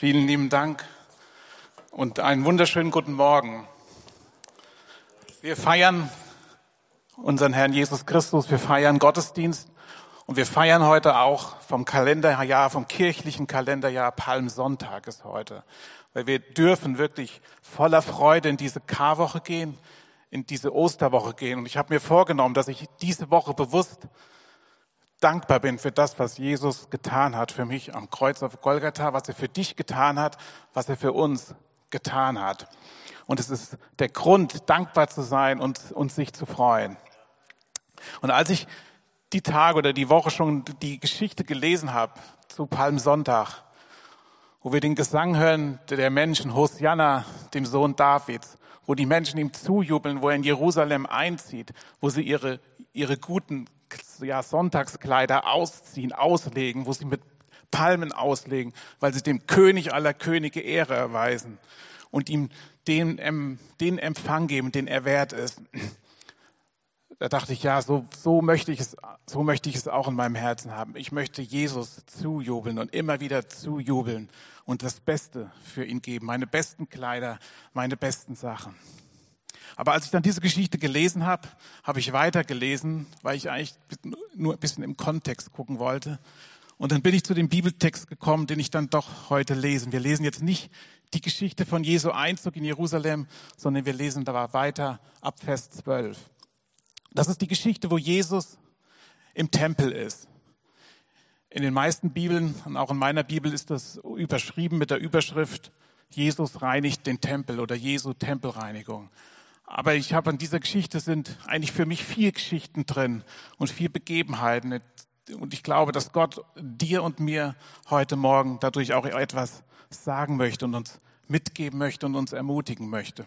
Vielen lieben Dank und einen wunderschönen guten Morgen. Wir feiern unseren Herrn Jesus Christus, wir feiern Gottesdienst und wir feiern heute auch vom Kalenderjahr, vom kirchlichen Kalenderjahr Palmsonntag ist heute. Weil wir dürfen wirklich voller Freude in diese Karwoche gehen, in diese Osterwoche gehen. Und ich habe mir vorgenommen, dass ich diese Woche bewusst dankbar bin für das, was Jesus getan hat für mich am Kreuz auf Golgatha, was er für dich getan hat, was er für uns getan hat. Und es ist der Grund, dankbar zu sein und, und sich zu freuen. Und als ich die Tage oder die Woche schon die Geschichte gelesen habe zu Palmsonntag, wo wir den Gesang hören der Menschen, Hosianna, dem Sohn Davids, wo die Menschen ihm zujubeln, wo er in Jerusalem einzieht, wo sie ihre, ihre guten ja, Sonntagskleider ausziehen, auslegen, wo sie mit Palmen auslegen, weil sie dem König aller Könige Ehre erweisen und ihm den, den Empfang geben, den er wert ist. Da dachte ich, ja, so, so möchte ich es, so möchte ich es auch in meinem Herzen haben. Ich möchte Jesus zujubeln und immer wieder zujubeln und das Beste für ihn geben. Meine besten Kleider, meine besten Sachen. Aber als ich dann diese Geschichte gelesen habe, habe ich weitergelesen, weil ich eigentlich nur ein bisschen im Kontext gucken wollte. Und dann bin ich zu dem Bibeltext gekommen, den ich dann doch heute lesen. Wir lesen jetzt nicht die Geschichte von Jesu Einzug in Jerusalem, sondern wir lesen da weiter ab Vers 12. Das ist die Geschichte, wo Jesus im Tempel ist. In den meisten Bibeln und auch in meiner Bibel ist das überschrieben mit der Überschrift Jesus reinigt den Tempel oder Jesu Tempelreinigung. Aber ich habe an dieser Geschichte sind eigentlich für mich vier Geschichten drin und vier Begebenheiten. Und ich glaube, dass Gott dir und mir heute Morgen dadurch auch etwas sagen möchte und uns mitgeben möchte und uns ermutigen möchte.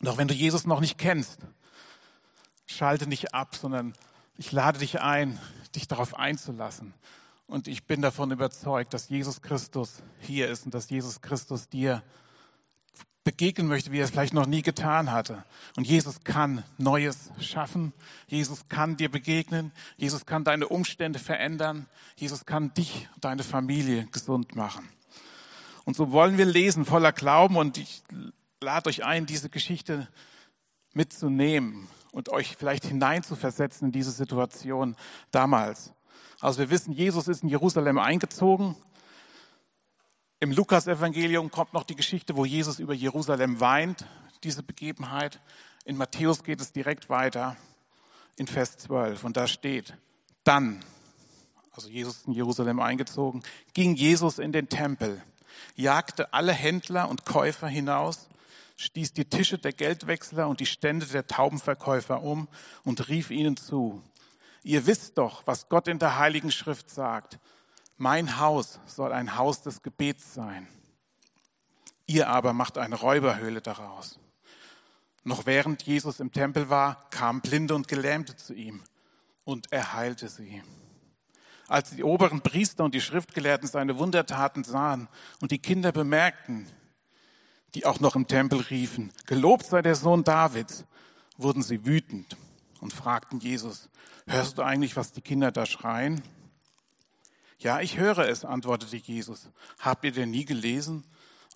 Doch wenn du Jesus noch nicht kennst, schalte nicht ab, sondern ich lade dich ein, dich darauf einzulassen. Und ich bin davon überzeugt, dass Jesus Christus hier ist und dass Jesus Christus dir begegnen möchte, wie er es vielleicht noch nie getan hatte. Und Jesus kann Neues schaffen. Jesus kann dir begegnen. Jesus kann deine Umstände verändern. Jesus kann dich, deine Familie gesund machen. Und so wollen wir lesen voller Glauben und ich lade euch ein, diese Geschichte mitzunehmen und euch vielleicht hineinzuversetzen in diese Situation damals. Also wir wissen, Jesus ist in Jerusalem eingezogen im Lukas-Evangelium kommt noch die Geschichte, wo Jesus über Jerusalem weint, diese Begebenheit. In Matthäus geht es direkt weiter in Vers 12 und da steht, dann, also Jesus in Jerusalem eingezogen, ging Jesus in den Tempel, jagte alle Händler und Käufer hinaus, stieß die Tische der Geldwechsler und die Stände der Taubenverkäufer um und rief ihnen zu, ihr wisst doch, was Gott in der Heiligen Schrift sagt, mein Haus soll ein Haus des Gebets sein. Ihr aber macht eine Räuberhöhle daraus. Noch während Jesus im Tempel war, kamen Blinde und Gelähmte zu ihm und er heilte sie. Als die oberen Priester und die Schriftgelehrten seine Wundertaten sahen und die Kinder bemerkten, die auch noch im Tempel riefen, gelobt sei der Sohn Davids, wurden sie wütend und fragten Jesus, hörst du eigentlich, was die Kinder da schreien? Ja, ich höre es, antwortete Jesus. Habt ihr denn nie gelesen?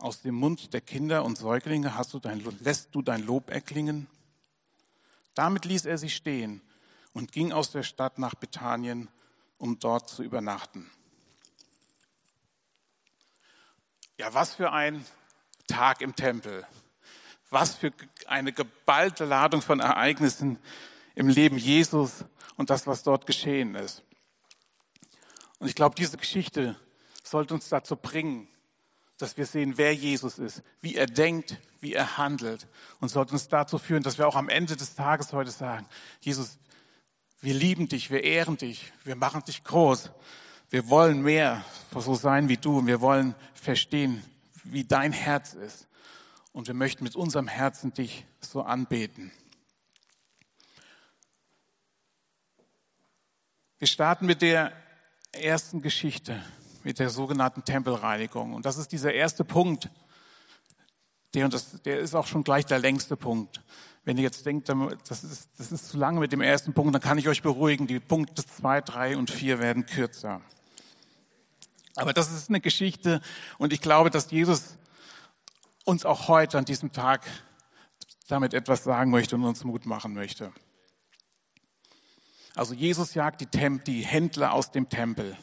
Aus dem Mund der Kinder und Säuglinge hast du dein, lässt du dein Lob erklingen? Damit ließ er sie stehen und ging aus der Stadt nach Bethanien, um dort zu übernachten. Ja, was für ein Tag im Tempel. Was für eine geballte Ladung von Ereignissen im Leben Jesus und das, was dort geschehen ist. Und ich glaube, diese Geschichte sollte uns dazu bringen, dass wir sehen, wer Jesus ist, wie er denkt, wie er handelt. Und sollte uns dazu führen, dass wir auch am Ende des Tages heute sagen, Jesus, wir lieben dich, wir ehren dich, wir machen dich groß, wir wollen mehr so sein wie du und wir wollen verstehen, wie dein Herz ist. Und wir möchten mit unserem Herzen dich so anbeten. Wir starten mit der ersten Geschichte mit der sogenannten Tempelreinigung. Und das ist dieser erste Punkt, der, und das, der ist auch schon gleich der längste Punkt. Wenn ihr jetzt denkt, das ist, das ist zu lange mit dem ersten Punkt, dann kann ich euch beruhigen, die Punkte zwei, drei und vier werden kürzer. Aber das ist eine Geschichte und ich glaube, dass Jesus uns auch heute an diesem Tag damit etwas sagen möchte und uns Mut machen möchte. Also Jesus jagt die, Temp die Händler aus dem Tempel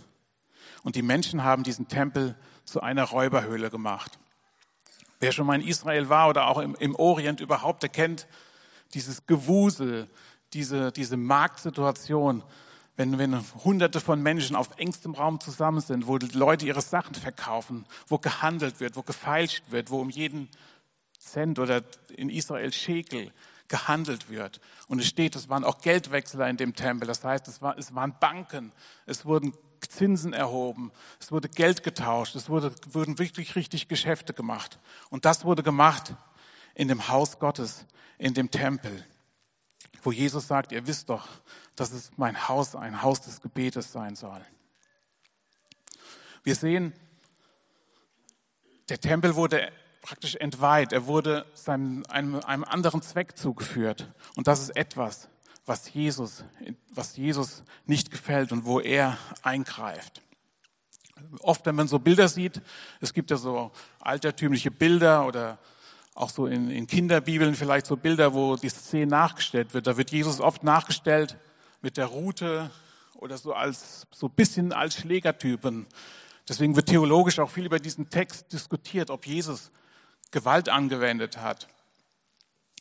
und die Menschen haben diesen Tempel zu einer Räuberhöhle gemacht. Wer schon mal in Israel war oder auch im, im Orient überhaupt, der kennt dieses Gewusel, diese, diese Marktsituation, wenn, wenn hunderte von Menschen auf engstem Raum zusammen sind, wo die Leute ihre Sachen verkaufen, wo gehandelt wird, wo gefeilscht wird, wo um jeden Cent oder in Israel Schekel gehandelt wird. Und es steht, es waren auch Geldwechsler in dem Tempel. Das heißt, es, war, es waren Banken, es wurden Zinsen erhoben, es wurde Geld getauscht, es wurde, wurden wirklich richtig Geschäfte gemacht. Und das wurde gemacht in dem Haus Gottes, in dem Tempel, wo Jesus sagt, ihr wisst doch, dass es mein Haus ein Haus des Gebetes sein soll. Wir sehen, der Tempel wurde praktisch entweiht, er wurde seinem, einem, einem anderen Zweck zugeführt. Und das ist etwas, was Jesus, was Jesus nicht gefällt und wo er eingreift. Oft, wenn man so Bilder sieht, es gibt ja so altertümliche Bilder oder auch so in, in Kinderbibeln vielleicht so Bilder, wo die Szene nachgestellt wird. Da wird Jesus oft nachgestellt mit der Rute oder so als so bisschen als Schlägertypen. Deswegen wird theologisch auch viel über diesen Text diskutiert, ob Jesus Gewalt angewendet hat.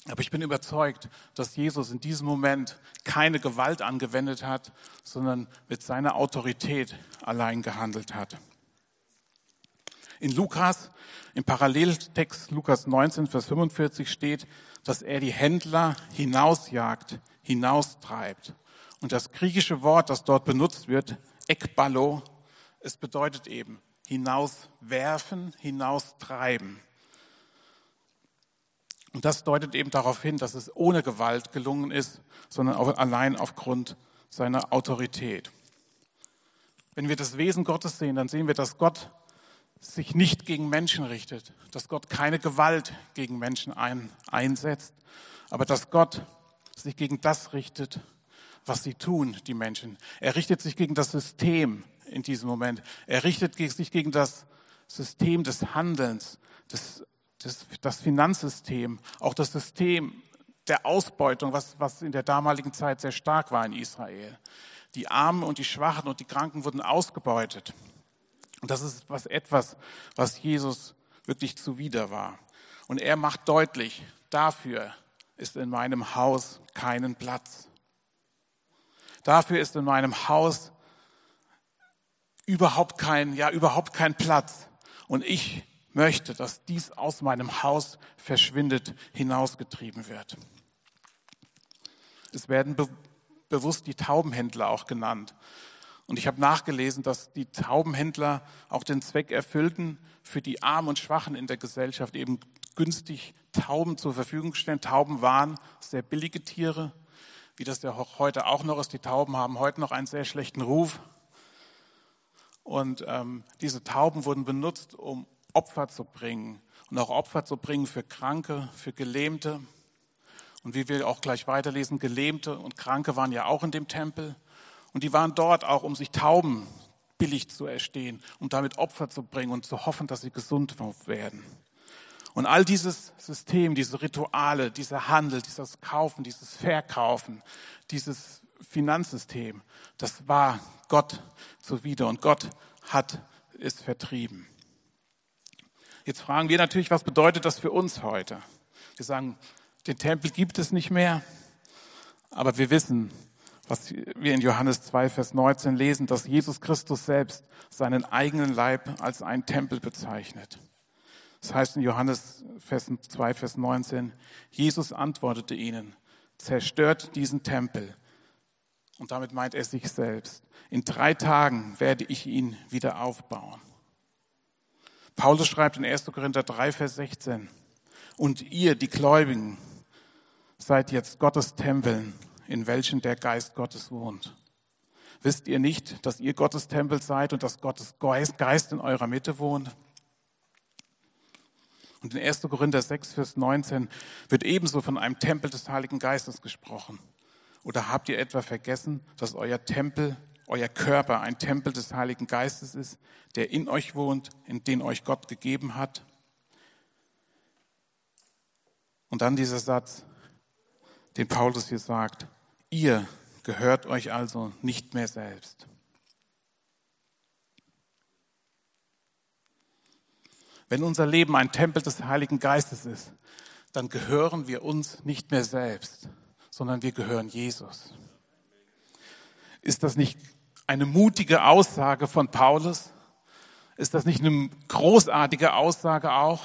Aber ich bin überzeugt, dass Jesus in diesem Moment keine Gewalt angewendet hat, sondern mit seiner Autorität allein gehandelt hat. In Lukas, im Paralleltext Lukas 19, Vers 45 steht, dass er die Händler hinausjagt, hinaustreibt. Und das griechische Wort, das dort benutzt wird, ekballo, es bedeutet eben hinauswerfen, hinaustreiben. Und das deutet eben darauf hin, dass es ohne Gewalt gelungen ist, sondern allein aufgrund seiner Autorität. Wenn wir das Wesen Gottes sehen, dann sehen wir, dass Gott sich nicht gegen Menschen richtet, dass Gott keine Gewalt gegen Menschen ein, einsetzt, aber dass Gott sich gegen das richtet, was sie tun, die Menschen. Er richtet sich gegen das System in diesem Moment. Er richtet sich gegen das System des Handelns, des, des, das Finanzsystem, auch das System der Ausbeutung, was, was in der damaligen Zeit sehr stark war in Israel. Die Armen und die Schwachen und die Kranken wurden ausgebeutet. Und das ist was etwas, was Jesus wirklich zuwider war. Und er macht deutlich, dafür ist in meinem Haus keinen Platz. Dafür ist in meinem Haus überhaupt kein, ja, überhaupt kein Platz. Und ich möchte, dass dies aus meinem Haus verschwindet, hinausgetrieben wird. Es werden be bewusst die Taubenhändler auch genannt. Und ich habe nachgelesen, dass die Taubenhändler auch den Zweck erfüllten, für die Armen und Schwachen in der Gesellschaft eben günstig Tauben zur Verfügung stellen. Tauben waren sehr billige Tiere, wie das ja heute auch noch ist. Die Tauben haben heute noch einen sehr schlechten Ruf. Und ähm, diese Tauben wurden benutzt, um Opfer zu bringen und auch Opfer zu bringen für Kranke, für Gelähmte. Und wie wir auch gleich weiterlesen, Gelähmte und Kranke waren ja auch in dem Tempel. Und die waren dort auch, um sich Tauben billig zu erstehen, um damit Opfer zu bringen und zu hoffen, dass sie gesund werden. Und all dieses System, diese Rituale, dieser Handel, dieses Kaufen, dieses Verkaufen, dieses Finanzsystem, das war Gott zuwider und Gott hat es vertrieben. Jetzt fragen wir natürlich, was bedeutet das für uns heute? Wir sagen, den Tempel gibt es nicht mehr, aber wir wissen, was wir in Johannes 2, Vers 19 lesen, dass Jesus Christus selbst seinen eigenen Leib als einen Tempel bezeichnet. Das heißt in Johannes 2, Vers 19, Jesus antwortete ihnen, zerstört diesen Tempel. Und damit meint er sich selbst. In drei Tagen werde ich ihn wieder aufbauen. Paulus schreibt in 1. Korinther 3, Vers 16, und ihr, die Gläubigen, seid jetzt Gottes Tempeln in welchen der Geist Gottes wohnt. Wisst ihr nicht, dass ihr Gottes Tempel seid und dass Gottes Geist in eurer Mitte wohnt? Und in 1. Korinther 6, Vers 19 wird ebenso von einem Tempel des Heiligen Geistes gesprochen. Oder habt ihr etwa vergessen, dass euer Tempel euer Körper ein Tempel des Heiligen Geistes ist, der in euch wohnt, in den euch Gott gegeben hat. Und dann dieser Satz, den Paulus hier sagt, ihr gehört euch also nicht mehr selbst. Wenn unser Leben ein Tempel des Heiligen Geistes ist, dann gehören wir uns nicht mehr selbst, sondern wir gehören Jesus. Ist das nicht eine mutige Aussage von Paulus? Ist das nicht eine großartige Aussage auch,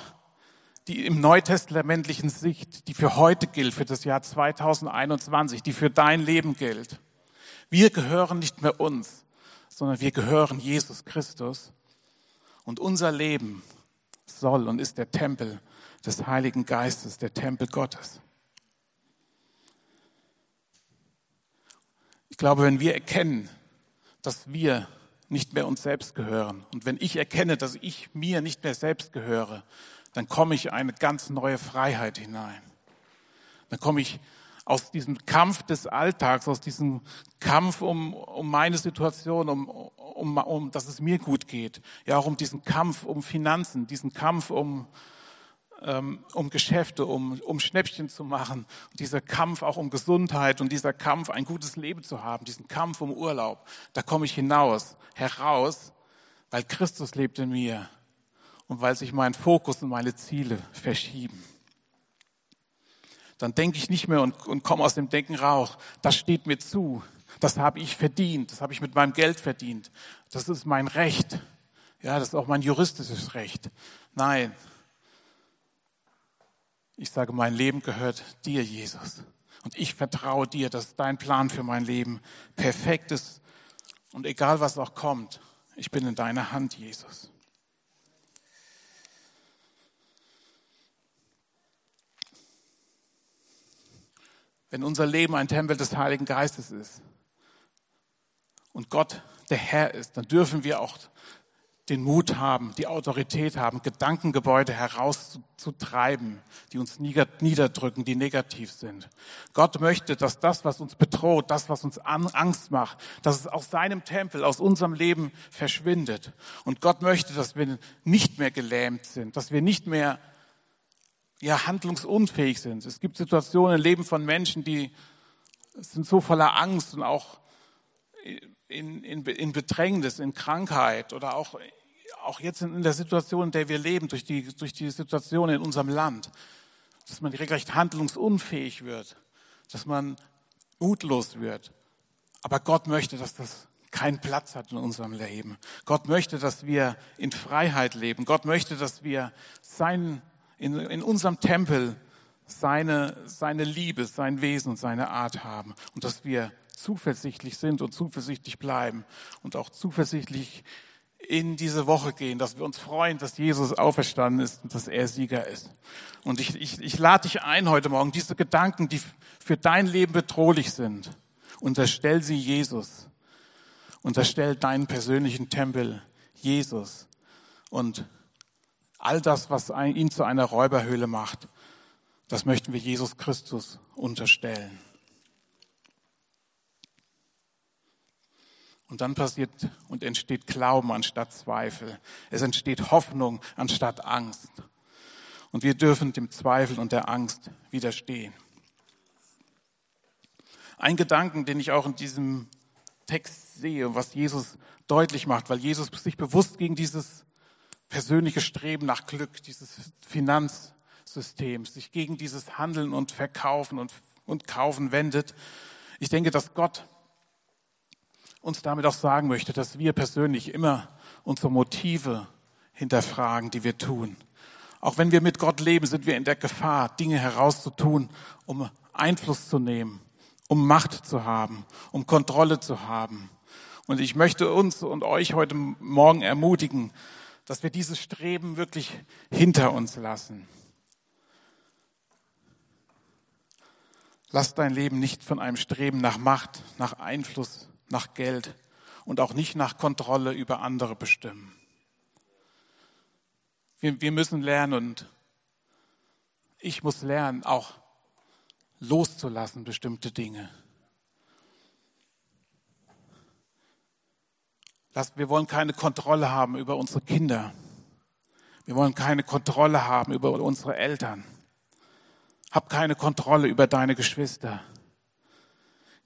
die im neutestamentlichen Sicht, die für heute gilt, für das Jahr 2021, die für dein Leben gilt? Wir gehören nicht mehr uns, sondern wir gehören Jesus Christus. Und unser Leben soll und ist der Tempel des Heiligen Geistes, der Tempel Gottes. Ich glaube, wenn wir erkennen, dass wir nicht mehr uns selbst gehören und wenn ich erkenne, dass ich mir nicht mehr selbst gehöre, dann komme ich in eine ganz neue Freiheit hinein. Dann komme ich aus diesem Kampf des Alltags, aus diesem Kampf um, um meine Situation, um, um, um, dass es mir gut geht, ja auch um diesen Kampf um Finanzen, diesen Kampf um, um Geschäfte, um, um Schnäppchen zu machen, dieser Kampf auch um Gesundheit und dieser Kampf, ein gutes Leben zu haben, diesen Kampf um Urlaub, da komme ich hinaus, heraus, weil Christus lebt in mir und weil sich mein Fokus und meine Ziele verschieben dann denke ich nicht mehr und, und komme aus dem Denken raus. Das steht mir zu. Das habe ich verdient. Das habe ich mit meinem Geld verdient. Das ist mein Recht. Ja, das ist auch mein juristisches Recht. Nein. Ich sage, mein Leben gehört dir, Jesus. Und ich vertraue dir, dass dein Plan für mein Leben perfekt ist. Und egal was auch kommt, ich bin in deiner Hand, Jesus. wenn unser Leben ein Tempel des Heiligen Geistes ist und Gott der Herr ist, dann dürfen wir auch den Mut haben, die Autorität haben, Gedankengebäude herauszutreiben, die uns niederdrücken, die negativ sind. Gott möchte, dass das, was uns bedroht, das, was uns Angst macht, dass es aus seinem Tempel, aus unserem Leben verschwindet. Und Gott möchte, dass wir nicht mehr gelähmt sind, dass wir nicht mehr ja, handlungsunfähig sind. Es gibt Situationen im Leben von Menschen, die sind so voller Angst und auch in, in, in Bedrängnis, in Krankheit oder auch, auch jetzt in, der Situation, in der wir leben, durch die, durch die Situation in unserem Land, dass man regelrecht handlungsunfähig wird, dass man mutlos wird. Aber Gott möchte, dass das keinen Platz hat in unserem Leben. Gott möchte, dass wir in Freiheit leben. Gott möchte, dass wir seinen in, in unserem Tempel seine, seine Liebe, sein Wesen und seine Art haben und dass wir zuversichtlich sind und zuversichtlich bleiben und auch zuversichtlich in diese Woche gehen, dass wir uns freuen, dass Jesus auferstanden ist und dass er Sieger ist. Und ich, ich, ich lade dich ein heute Morgen, diese Gedanken, die für dein Leben bedrohlich sind, unterstell sie Jesus. Unterstell deinen persönlichen Tempel Jesus. Und All das, was ihn zu einer Räuberhöhle macht, das möchten wir Jesus Christus unterstellen. Und dann passiert und entsteht Glauben anstatt Zweifel. Es entsteht Hoffnung anstatt Angst. Und wir dürfen dem Zweifel und der Angst widerstehen. Ein Gedanken, den ich auch in diesem Text sehe, was Jesus deutlich macht, weil Jesus sich bewusst gegen dieses persönliche Streben nach Glück, dieses Finanzsystem, sich gegen dieses Handeln und Verkaufen und, und Kaufen wendet. Ich denke, dass Gott uns damit auch sagen möchte, dass wir persönlich immer unsere Motive hinterfragen, die wir tun. Auch wenn wir mit Gott leben, sind wir in der Gefahr, Dinge herauszutun, um Einfluss zu nehmen, um Macht zu haben, um Kontrolle zu haben. Und ich möchte uns und euch heute Morgen ermutigen, dass wir dieses Streben wirklich hinter uns lassen. Lass dein Leben nicht von einem Streben nach Macht, nach Einfluss, nach Geld und auch nicht nach Kontrolle über andere bestimmen. Wir, wir müssen lernen und ich muss lernen, auch loszulassen bestimmte Dinge. wir wollen keine Kontrolle haben über unsere Kinder. Wir wollen keine Kontrolle haben über unsere Eltern. Hab keine Kontrolle über deine Geschwister.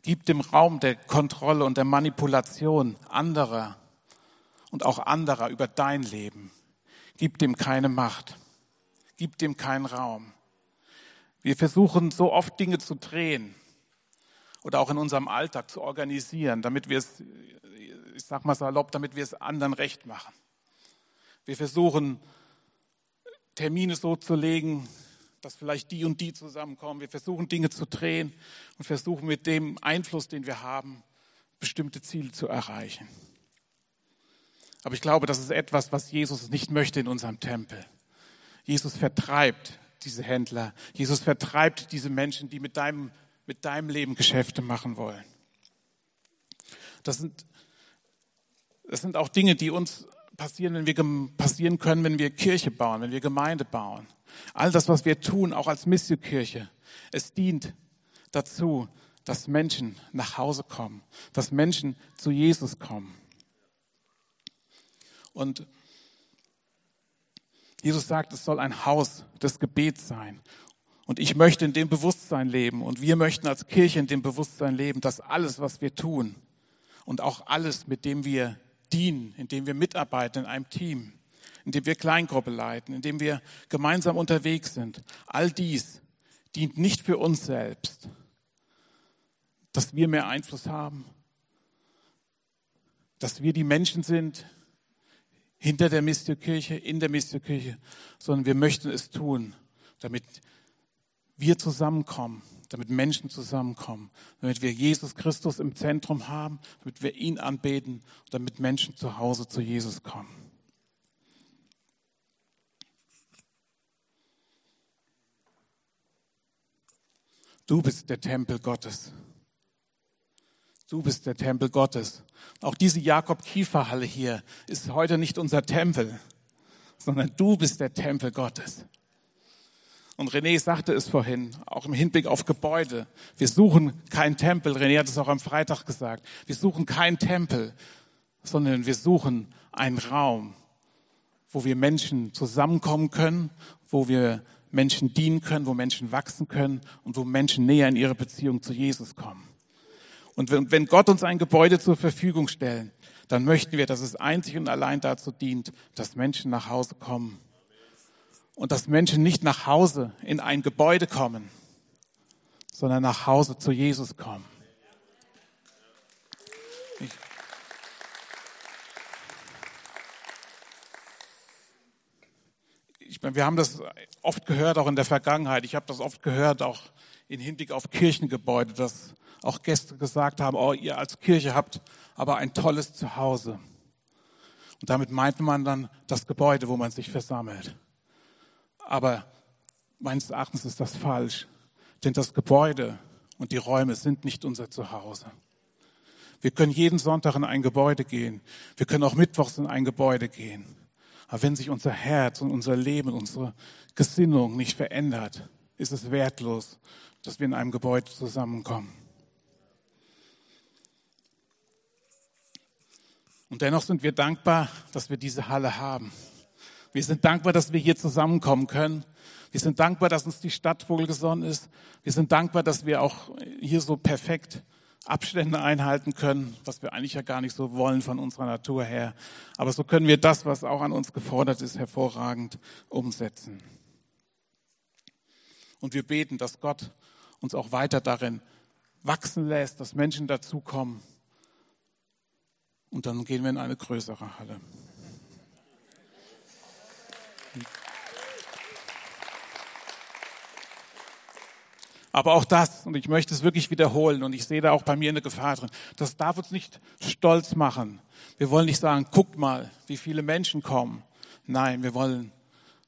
Gib dem Raum der Kontrolle und der Manipulation anderer und auch anderer über dein Leben. Gib dem keine Macht. Gib dem keinen Raum. Wir versuchen so oft Dinge zu drehen oder auch in unserem Alltag zu organisieren, damit wir es, ich sag mal salopp, damit wir es anderen recht machen. Wir versuchen Termine so zu legen, dass vielleicht die und die zusammenkommen. Wir versuchen Dinge zu drehen und versuchen mit dem Einfluss, den wir haben, bestimmte Ziele zu erreichen. Aber ich glaube, das ist etwas, was Jesus nicht möchte in unserem Tempel. Jesus vertreibt diese Händler. Jesus vertreibt diese Menschen, die mit deinem, mit deinem Leben Geschäfte machen wollen. Das sind, das sind auch Dinge, die uns passieren, wenn wir passieren können, wenn wir Kirche bauen, wenn wir Gemeinde bauen. All das, was wir tun, auch als Missionkirche, es dient dazu, dass Menschen nach Hause kommen, dass Menschen zu Jesus kommen. Und Jesus sagt, es soll ein Haus des Gebets sein. Und ich möchte in dem Bewusstsein leben und wir möchten als Kirche in dem Bewusstsein leben, dass alles, was wir tun und auch alles, mit dem wir dienen, indem wir mitarbeiten in einem Team, indem wir Kleingruppe leiten, indem wir gemeinsam unterwegs sind. All dies dient nicht für uns selbst, dass wir mehr Einfluss haben, dass wir die Menschen sind hinter der Mystikirche, in der Mystikirche, sondern wir möchten es tun, damit wir zusammenkommen, damit Menschen zusammenkommen, damit wir Jesus Christus im Zentrum haben, damit wir ihn anbeten damit Menschen zu Hause zu Jesus kommen. Du bist der Tempel Gottes. Du bist der Tempel Gottes. Auch diese Jakob-Kiefer-Halle hier ist heute nicht unser Tempel, sondern du bist der Tempel Gottes. Und René sagte es vorhin, auch im Hinblick auf Gebäude. Wir suchen keinen Tempel. René hat es auch am Freitag gesagt. Wir suchen keinen Tempel, sondern wir suchen einen Raum, wo wir Menschen zusammenkommen können, wo wir Menschen dienen können, wo Menschen wachsen können und wo Menschen näher in ihre Beziehung zu Jesus kommen. Und wenn Gott uns ein Gebäude zur Verfügung stellt, dann möchten wir, dass es einzig und allein dazu dient, dass Menschen nach Hause kommen und dass Menschen nicht nach Hause in ein Gebäude kommen, sondern nach Hause zu Jesus kommen. Ich meine, wir haben das oft gehört, auch in der Vergangenheit. Ich habe das oft gehört, auch in Hinblick auf Kirchengebäude, dass auch Gäste gesagt haben, oh, ihr als Kirche habt aber ein tolles Zuhause. Und damit meint man dann das Gebäude, wo man sich versammelt. Aber meines Erachtens ist das falsch, denn das Gebäude und die Räume sind nicht unser Zuhause. Wir können jeden Sonntag in ein Gebäude gehen. Wir können auch mittwochs in ein Gebäude gehen. Aber wenn sich unser Herz und unser Leben, unsere Gesinnung nicht verändert, ist es wertlos, dass wir in einem Gebäude zusammenkommen. Und dennoch sind wir dankbar, dass wir diese Halle haben. Wir sind dankbar, dass wir hier zusammenkommen können. Wir sind dankbar, dass uns die Stadt wohlgesonnen ist. Wir sind dankbar, dass wir auch hier so perfekt Abstände einhalten können, was wir eigentlich ja gar nicht so wollen von unserer Natur her. Aber so können wir das, was auch an uns gefordert ist, hervorragend umsetzen. Und wir beten, dass Gott uns auch weiter darin wachsen lässt, dass Menschen dazukommen. Und dann gehen wir in eine größere Halle. Aber auch das, und ich möchte es wirklich wiederholen, und ich sehe da auch bei mir eine Gefahr drin, das darf uns nicht stolz machen. Wir wollen nicht sagen, guckt mal, wie viele Menschen kommen. Nein, wir wollen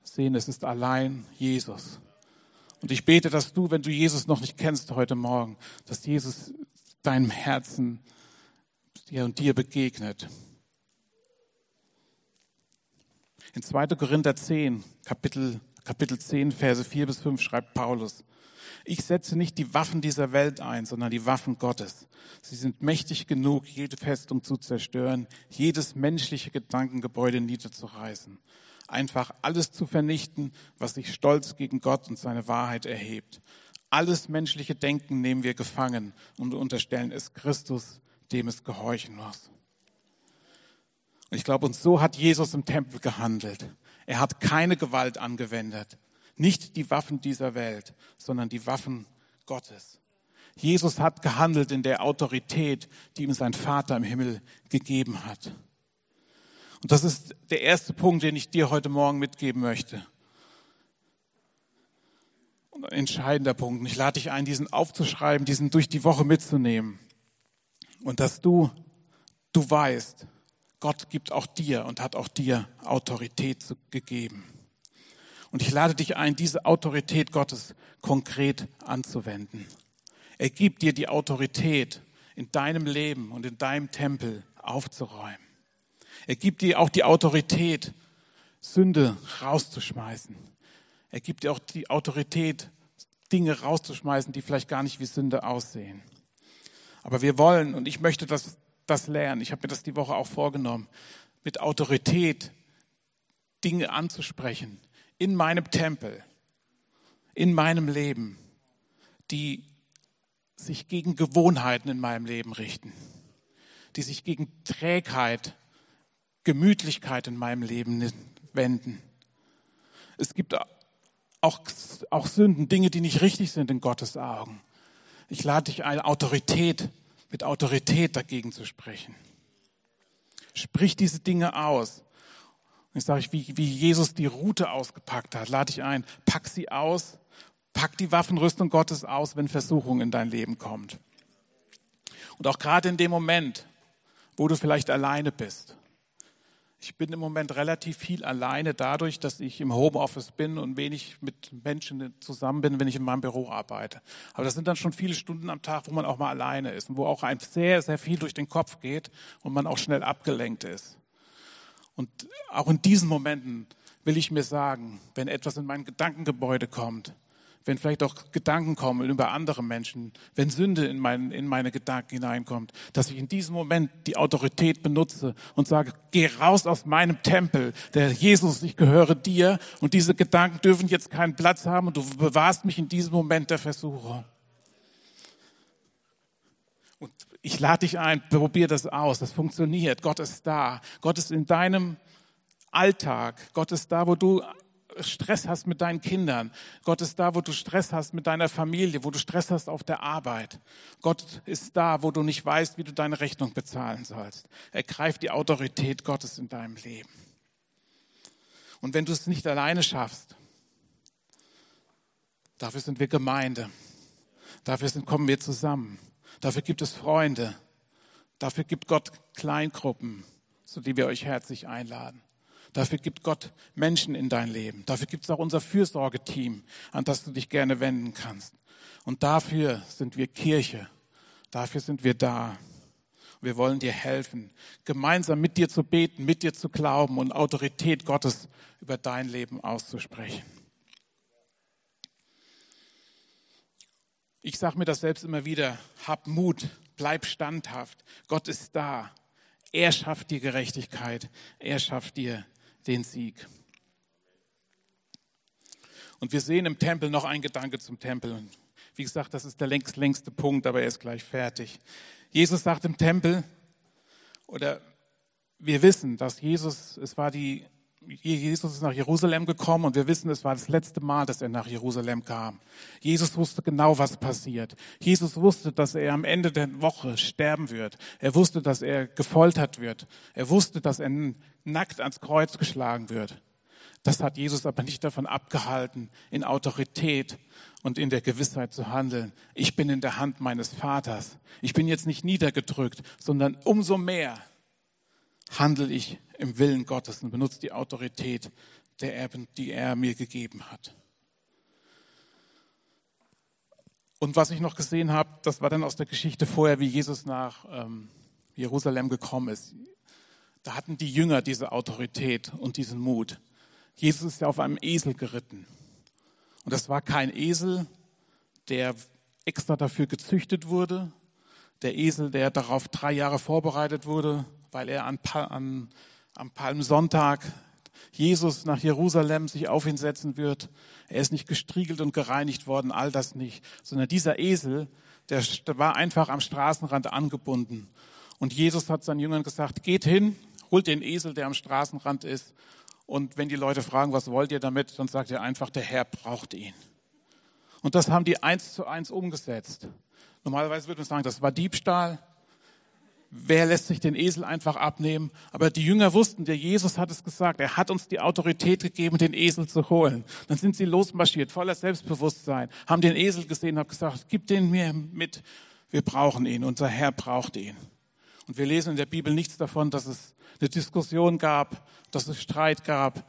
sehen, es ist allein Jesus. Und ich bete, dass du, wenn du Jesus noch nicht kennst heute Morgen, dass Jesus deinem Herzen dir und dir begegnet. In 2. Korinther 10, Kapitel Kapitel 10, Verse 4 bis 5 schreibt Paulus, ich setze nicht die Waffen dieser Welt ein, sondern die Waffen Gottes. Sie sind mächtig genug, jede Festung zu zerstören, jedes menschliche Gedankengebäude niederzureißen. Einfach alles zu vernichten, was sich stolz gegen Gott und seine Wahrheit erhebt. Alles menschliche Denken nehmen wir gefangen und unterstellen es Christus, dem es gehorchen muss. Und ich glaube, und so hat Jesus im Tempel gehandelt. Er hat keine Gewalt angewendet. Nicht die Waffen dieser Welt, sondern die Waffen Gottes. Jesus hat gehandelt in der Autorität, die ihm sein Vater im Himmel gegeben hat. Und das ist der erste Punkt, den ich dir heute Morgen mitgeben möchte. Und ein entscheidender Punkt. Ich lade dich ein, diesen aufzuschreiben, diesen durch die Woche mitzunehmen. Und dass du, du weißt, Gott gibt auch dir und hat auch dir Autorität gegeben. Und ich lade dich ein, diese Autorität Gottes konkret anzuwenden. Er gibt dir die Autorität, in deinem Leben und in deinem Tempel aufzuräumen. Er gibt dir auch die Autorität, Sünde rauszuschmeißen. Er gibt dir auch die Autorität, Dinge rauszuschmeißen, die vielleicht gar nicht wie Sünde aussehen. Aber wir wollen, und ich möchte das das lernen. Ich habe mir das die Woche auch vorgenommen, mit Autorität Dinge anzusprechen in meinem Tempel, in meinem Leben, die sich gegen Gewohnheiten in meinem Leben richten, die sich gegen Trägheit, Gemütlichkeit in meinem Leben wenden. Es gibt auch, auch Sünden, Dinge, die nicht richtig sind in Gottes Augen. Ich lade dich ein, Autorität mit Autorität dagegen zu sprechen. Sprich diese Dinge aus. Und ich sage, wie, wie Jesus die Route ausgepackt hat, lade ich ein, pack sie aus, pack die Waffenrüstung Gottes aus, wenn Versuchung in dein Leben kommt. Und auch gerade in dem Moment, wo du vielleicht alleine bist, ich bin im Moment relativ viel alleine dadurch, dass ich im Homeoffice bin und wenig mit Menschen zusammen bin, wenn ich in meinem Büro arbeite. Aber das sind dann schon viele Stunden am Tag, wo man auch mal alleine ist und wo auch ein sehr, sehr viel durch den Kopf geht und man auch schnell abgelenkt ist. Und auch in diesen Momenten will ich mir sagen, wenn etwas in mein Gedankengebäude kommt, wenn vielleicht auch Gedanken kommen über andere Menschen, wenn Sünde in, mein, in meine Gedanken hineinkommt, dass ich in diesem Moment die Autorität benutze und sage, geh raus aus meinem Tempel, der Jesus, ich gehöre dir und diese Gedanken dürfen jetzt keinen Platz haben und du bewahrst mich in diesem Moment der Versuchung. Und ich lade dich ein, probier das aus, das funktioniert, Gott ist da, Gott ist in deinem Alltag, Gott ist da, wo du Stress hast mit deinen Kindern. Gott ist da, wo du Stress hast mit deiner Familie, wo du Stress hast auf der Arbeit. Gott ist da, wo du nicht weißt, wie du deine Rechnung bezahlen sollst. Ergreif die Autorität Gottes in deinem Leben. Und wenn du es nicht alleine schaffst, dafür sind wir Gemeinde. Dafür sind, kommen wir zusammen. Dafür gibt es Freunde. Dafür gibt Gott Kleingruppen, zu die wir euch herzlich einladen. Dafür gibt Gott Menschen in dein Leben. Dafür gibt es auch unser Fürsorgeteam, an das du dich gerne wenden kannst. Und dafür sind wir Kirche. Dafür sind wir da. Wir wollen dir helfen, gemeinsam mit dir zu beten, mit dir zu glauben und Autorität Gottes über dein Leben auszusprechen. Ich sage mir das selbst immer wieder, hab Mut, bleib standhaft. Gott ist da. Er schafft dir Gerechtigkeit. Er schafft dir den Sieg. Und wir sehen im Tempel noch ein Gedanke zum Tempel. Wie gesagt, das ist der längst, längste Punkt, aber er ist gleich fertig. Jesus sagt im Tempel, oder wir wissen, dass Jesus, es war die, Jesus ist nach Jerusalem gekommen und wir wissen, es war das letzte Mal, dass er nach Jerusalem kam. Jesus wusste genau, was passiert. Jesus wusste, dass er am Ende der Woche sterben wird. Er wusste, dass er gefoltert wird. Er wusste, dass er nackt ans Kreuz geschlagen wird. Das hat Jesus aber nicht davon abgehalten, in Autorität und in der Gewissheit zu handeln. Ich bin in der Hand meines Vaters. Ich bin jetzt nicht niedergedrückt, sondern umso mehr handle ich im Willen Gottes und benutze die Autorität, der er, die er mir gegeben hat. Und was ich noch gesehen habe, das war dann aus der Geschichte vorher, wie Jesus nach ähm, Jerusalem gekommen ist. Da hatten die Jünger diese Autorität und diesen Mut. Jesus ist ja auf einem Esel geritten. Und das war kein Esel, der extra dafür gezüchtet wurde. Der Esel, der darauf drei Jahre vorbereitet wurde, weil er an, an, am Palmsonntag Jesus nach Jerusalem sich auf ihn setzen wird. Er ist nicht gestriegelt und gereinigt worden, all das nicht, sondern dieser Esel, der war einfach am Straßenrand angebunden. Und Jesus hat seinen Jüngern gesagt, geht hin, holt den Esel, der am Straßenrand ist. Und wenn die Leute fragen, was wollt ihr damit, dann sagt er einfach, der Herr braucht ihn. Und das haben die eins zu eins umgesetzt. Normalerweise würde man sagen, das war Diebstahl. Wer lässt sich den Esel einfach abnehmen? Aber die Jünger wussten, der Jesus hat es gesagt. Er hat uns die Autorität gegeben, den Esel zu holen. Dann sind sie losmarschiert, voller Selbstbewusstsein, haben den Esel gesehen, haben gesagt, gib den mir mit. Wir brauchen ihn. Unser Herr braucht ihn. Und wir lesen in der Bibel nichts davon, dass es eine Diskussion gab, dass es Streit gab,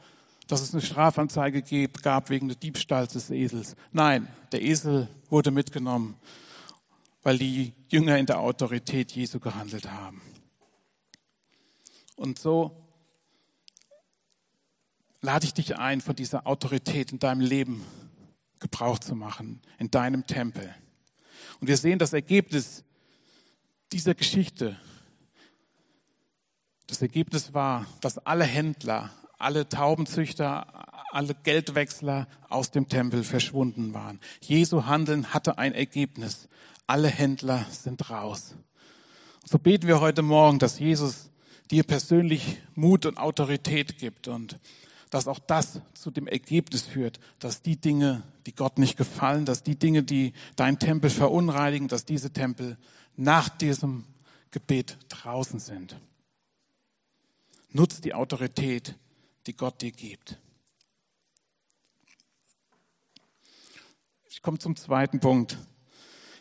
dass es eine Strafanzeige gab wegen des Diebstahls des Esels. Nein, der Esel wurde mitgenommen weil die Jünger in der Autorität Jesu gehandelt haben. Und so lade ich dich ein, von dieser Autorität in deinem Leben Gebrauch zu machen, in deinem Tempel. Und wir sehen das Ergebnis dieser Geschichte. Das Ergebnis war, dass alle Händler, alle Taubenzüchter, alle Geldwechsler aus dem Tempel verschwunden waren. Jesu Handeln hatte ein Ergebnis alle Händler sind raus. So beten wir heute Morgen, dass Jesus dir persönlich Mut und Autorität gibt und dass auch das zu dem Ergebnis führt, dass die Dinge, die Gott nicht gefallen, dass die Dinge, die dein Tempel verunreinigen, dass diese Tempel nach diesem Gebet draußen sind. Nutz die Autorität, die Gott dir gibt. Ich komme zum zweiten Punkt.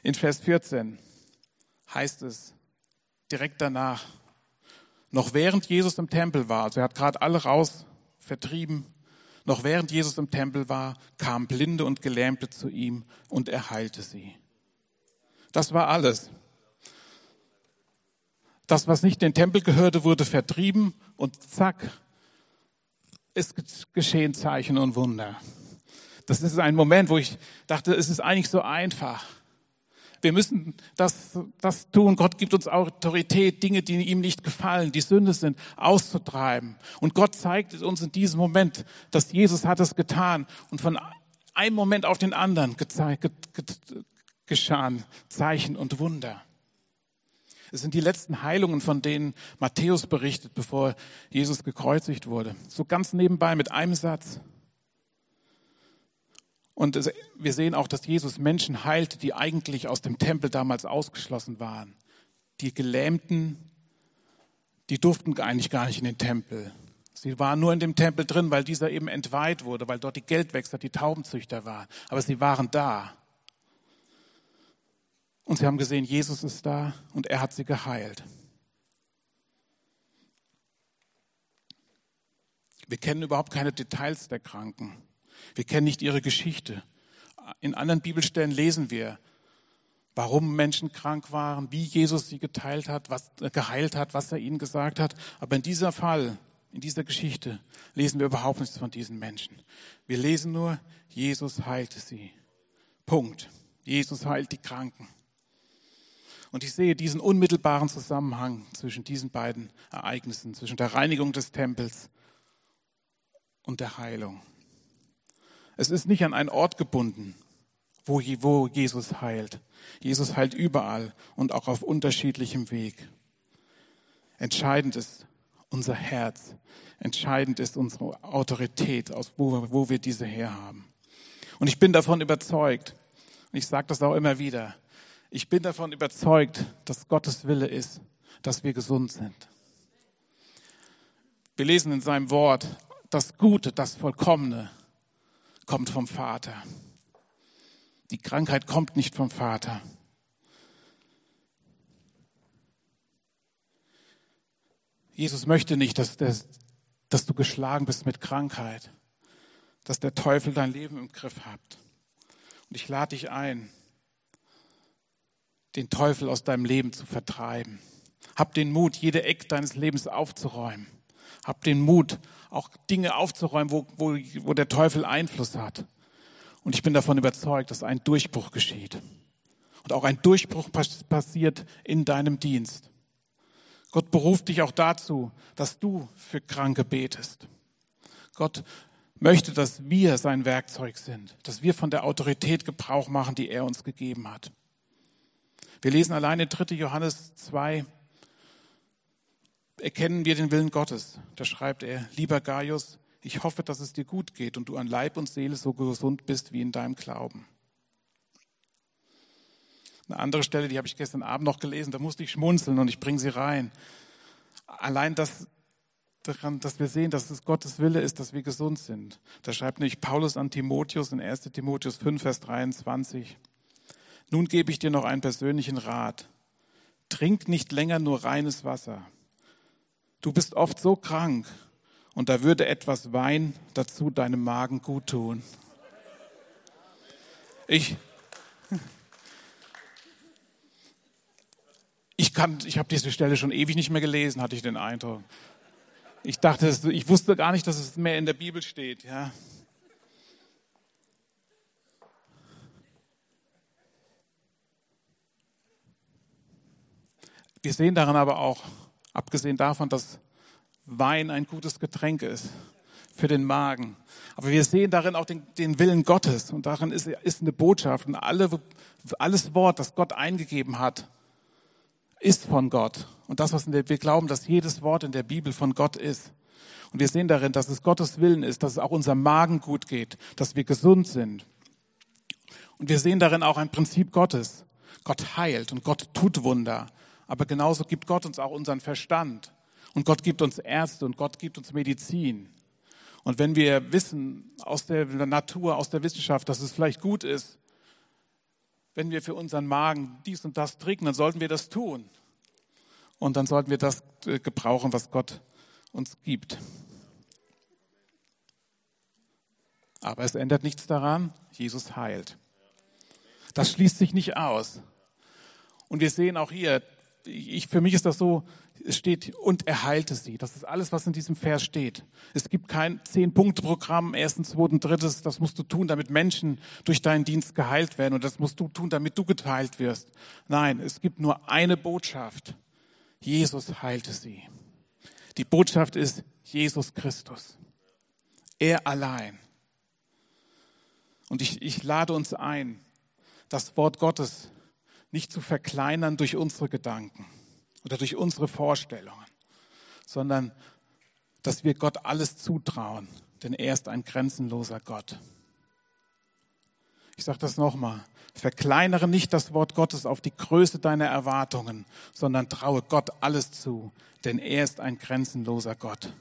In Vers 14 heißt es direkt danach, noch während Jesus im Tempel war, also er hat gerade alle raus vertrieben, noch während Jesus im Tempel war, kamen Blinde und Gelähmte zu ihm und er heilte sie. Das war alles. Das, was nicht den Tempel gehörte, wurde vertrieben und zack, ist geschehen Zeichen und Wunder. Das ist ein Moment, wo ich dachte, es ist eigentlich so einfach. Wir müssen das, das tun. Gott gibt uns Autorität, Dinge, die ihm nicht gefallen, die Sünde sind, auszutreiben. Und Gott zeigt uns in diesem Moment, dass Jesus hat es getan. Und von einem Moment auf den anderen geschahen Zeichen und Wunder. Es sind die letzten Heilungen, von denen Matthäus berichtet, bevor Jesus gekreuzigt wurde. So ganz nebenbei mit einem Satz. Und wir sehen auch, dass Jesus Menschen heilte, die eigentlich aus dem Tempel damals ausgeschlossen waren. Die Gelähmten, die durften eigentlich gar nicht in den Tempel. Sie waren nur in dem Tempel drin, weil dieser eben entweiht wurde, weil dort die Geldwechsler, die Taubenzüchter waren. Aber sie waren da. Und sie haben gesehen, Jesus ist da und er hat sie geheilt. Wir kennen überhaupt keine Details der Kranken. Wir kennen nicht ihre Geschichte. In anderen Bibelstellen lesen wir, warum Menschen krank waren, wie Jesus sie geteilt hat, was, äh, geheilt hat, was er ihnen gesagt hat. Aber in dieser Fall, in dieser Geschichte, lesen wir überhaupt nichts von diesen Menschen. Wir lesen nur, Jesus heilte sie. Punkt. Jesus heilt die Kranken. Und ich sehe diesen unmittelbaren Zusammenhang zwischen diesen beiden Ereignissen, zwischen der Reinigung des Tempels und der Heilung. Es ist nicht an einen Ort gebunden, wo, Jesus heilt. Jesus heilt überall und auch auf unterschiedlichem Weg. Entscheidend ist unser Herz. Entscheidend ist unsere Autorität, aus wo, wo wir diese herhaben. Und ich bin davon überzeugt, und ich sage das auch immer wieder, ich bin davon überzeugt, dass Gottes Wille ist, dass wir gesund sind. Wir lesen in seinem Wort, das Gute, das Vollkommene kommt vom Vater. Die Krankheit kommt nicht vom Vater. Jesus möchte nicht, dass, dass, dass du geschlagen bist mit Krankheit, dass der Teufel dein Leben im Griff hat. Und ich lade dich ein, den Teufel aus deinem Leben zu vertreiben. Hab den Mut, jede Eck deines Lebens aufzuräumen. Hab den Mut, auch Dinge aufzuräumen, wo, wo, wo der Teufel Einfluss hat. Und ich bin davon überzeugt, dass ein Durchbruch geschieht. Und auch ein Durchbruch passiert in deinem Dienst. Gott beruft dich auch dazu, dass du für Kranke betest. Gott möchte, dass wir sein Werkzeug sind, dass wir von der Autorität Gebrauch machen, die er uns gegeben hat. Wir lesen alleine 3. Johannes 2, erkennen wir den Willen Gottes. Da schreibt er, lieber Gaius, ich hoffe, dass es dir gut geht und du an Leib und Seele so gesund bist wie in deinem Glauben. Eine andere Stelle, die habe ich gestern Abend noch gelesen, da musste ich schmunzeln und ich bringe sie rein. Allein das, daran, dass wir sehen, dass es Gottes Wille ist, dass wir gesund sind. Da schreibt nämlich Paulus an Timotheus in 1 Timotheus 5, Vers 23. Nun gebe ich dir noch einen persönlichen Rat. Trink nicht länger nur reines Wasser. Du bist oft so krank und da würde etwas Wein dazu deinem Magen gut tun. Ich, ich ich habe diese Stelle schon ewig nicht mehr gelesen, hatte ich den Eindruck. Ich dachte, ich wusste gar nicht, dass es mehr in der Bibel steht, ja. Wir sehen daran aber auch, abgesehen davon, dass Wein ein gutes Getränk ist für den Magen. Aber wir sehen darin auch den, den Willen Gottes und darin ist, ist eine Botschaft und alle, alles Wort, das Gott eingegeben hat, ist von Gott. Und das, was der, wir glauben, dass jedes Wort in der Bibel von Gott ist. Und wir sehen darin, dass es Gottes Willen ist, dass es auch unserem Magen gut geht, dass wir gesund sind. Und wir sehen darin auch ein Prinzip Gottes. Gott heilt und Gott tut Wunder. Aber genauso gibt Gott uns auch unseren Verstand. Und Gott gibt uns Ärzte und Gott gibt uns Medizin. Und wenn wir wissen aus der Natur, aus der Wissenschaft, dass es vielleicht gut ist, wenn wir für unseren Magen dies und das trinken, dann sollten wir das tun. Und dann sollten wir das äh, gebrauchen, was Gott uns gibt. Aber es ändert nichts daran, Jesus heilt. Das schließt sich nicht aus. Und wir sehen auch hier, ich, für mich ist das so, es steht, und er heilte sie. Das ist alles, was in diesem Vers steht. Es gibt kein Zehn-Punkte-Programm, erstens, zweitens, drittes, das musst du tun, damit Menschen durch deinen Dienst geheilt werden und das musst du tun, damit du geteilt wirst. Nein, es gibt nur eine Botschaft. Jesus heilte sie. Die Botschaft ist Jesus Christus. Er allein. Und ich, ich lade uns ein, das Wort Gottes nicht zu verkleinern durch unsere Gedanken oder durch unsere Vorstellungen, sondern dass wir Gott alles zutrauen, denn er ist ein grenzenloser Gott. Ich sage das nochmal. Verkleinere nicht das Wort Gottes auf die Größe deiner Erwartungen, sondern traue Gott alles zu, denn er ist ein grenzenloser Gott.